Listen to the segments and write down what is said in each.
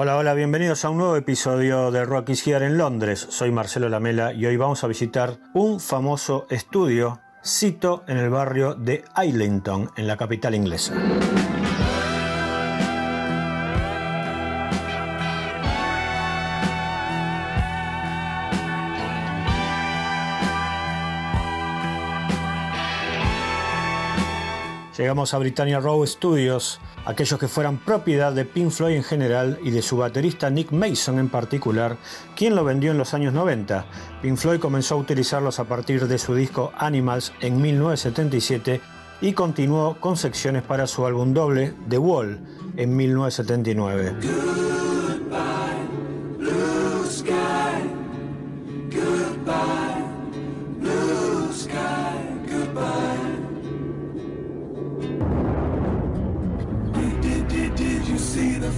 Hola, hola, bienvenidos a un nuevo episodio de Rock is Here en Londres. Soy Marcelo Lamela y hoy vamos a visitar un famoso estudio, cito en el barrio de Islington, en la capital inglesa. Llegamos a Britannia Row Studios, aquellos que fueran propiedad de Pink Floyd en general y de su baterista Nick Mason en particular, quien lo vendió en los años 90. Pink Floyd comenzó a utilizarlos a partir de su disco Animals en 1977 y continuó con secciones para su álbum doble The Wall en 1979.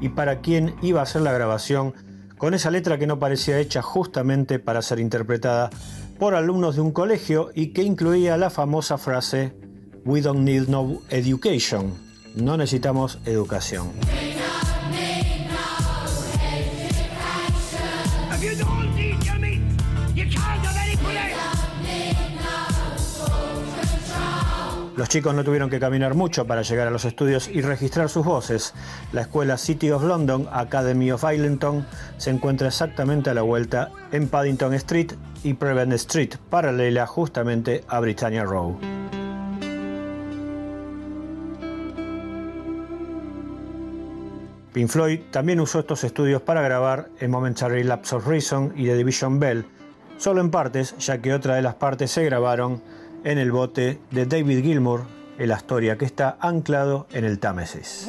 y para quién iba a ser la grabación, con esa letra que no parecía hecha justamente para ser interpretada por alumnos de un colegio y que incluía la famosa frase We don't need no education, no necesitamos educación. Los chicos no tuvieron que caminar mucho para llegar a los estudios y registrar sus voces. La escuela City of London Academy of Islington se encuentra exactamente a la vuelta en Paddington Street y Prevent Street, paralela justamente a Britannia Row. Pink Floyd también usó estos estudios para grabar en Momentary Lapse of Reason y The Division Bell, solo en partes, ya que otra de las partes se grabaron en el bote de David Gilmour, el Astoria, que está anclado en el Támesis.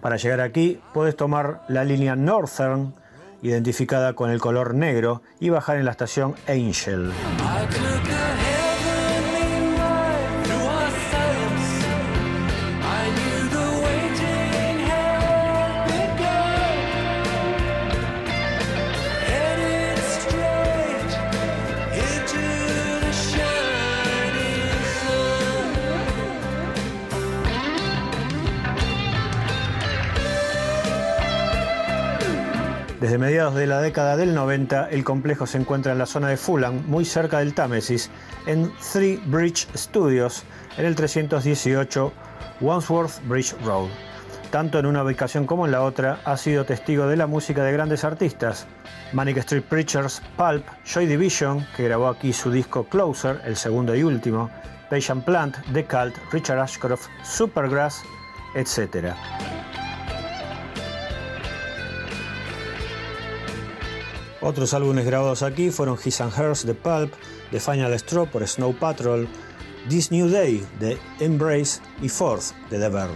Para llegar aquí puedes tomar la línea Northern, identificada con el color negro, y bajar en la estación Angel. Desde mediados de la década del 90, el complejo se encuentra en la zona de Fulham, muy cerca del Támesis, en Three Bridge Studios, en el 318 Wandsworth Bridge Road. Tanto en una ubicación como en la otra, ha sido testigo de la música de grandes artistas. Manic Street Preachers, Pulp, Joy Division, que grabó aquí su disco Closer, el segundo y último, Patient Plant, The Cult, Richard Ashcroft, Supergrass, etc. Otros álbumes grabados aquí fueron His and Hers de Pulp, The Final Straw por Snow Patrol, This New Day de Embrace y Fourth de The Verve.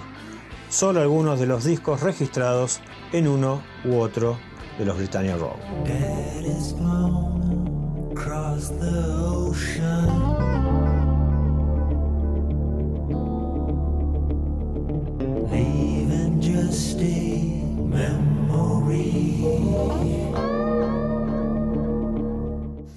Solo algunos de los discos registrados en uno u otro de los Britannia Row.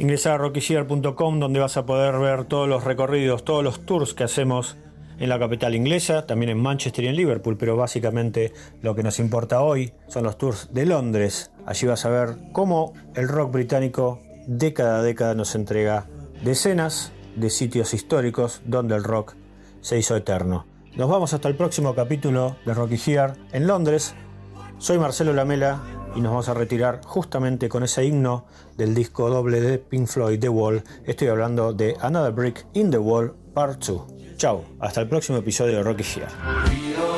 Ingresar a rockyshare.com donde vas a poder ver todos los recorridos, todos los tours que hacemos en la capital inglesa, también en Manchester y en Liverpool, pero básicamente lo que nos importa hoy son los tours de Londres. Allí vas a ver cómo el rock británico década a década nos entrega decenas de sitios históricos donde el rock se hizo eterno. Nos vamos hasta el próximo capítulo de Rocky en Londres. Soy Marcelo Lamela y nos vamos a retirar justamente con ese himno del disco doble de Pink Floyd, The Wall. Estoy hablando de Another Brick in the Wall, Part 2. Chao, hasta el próximo episodio de Rocky Here.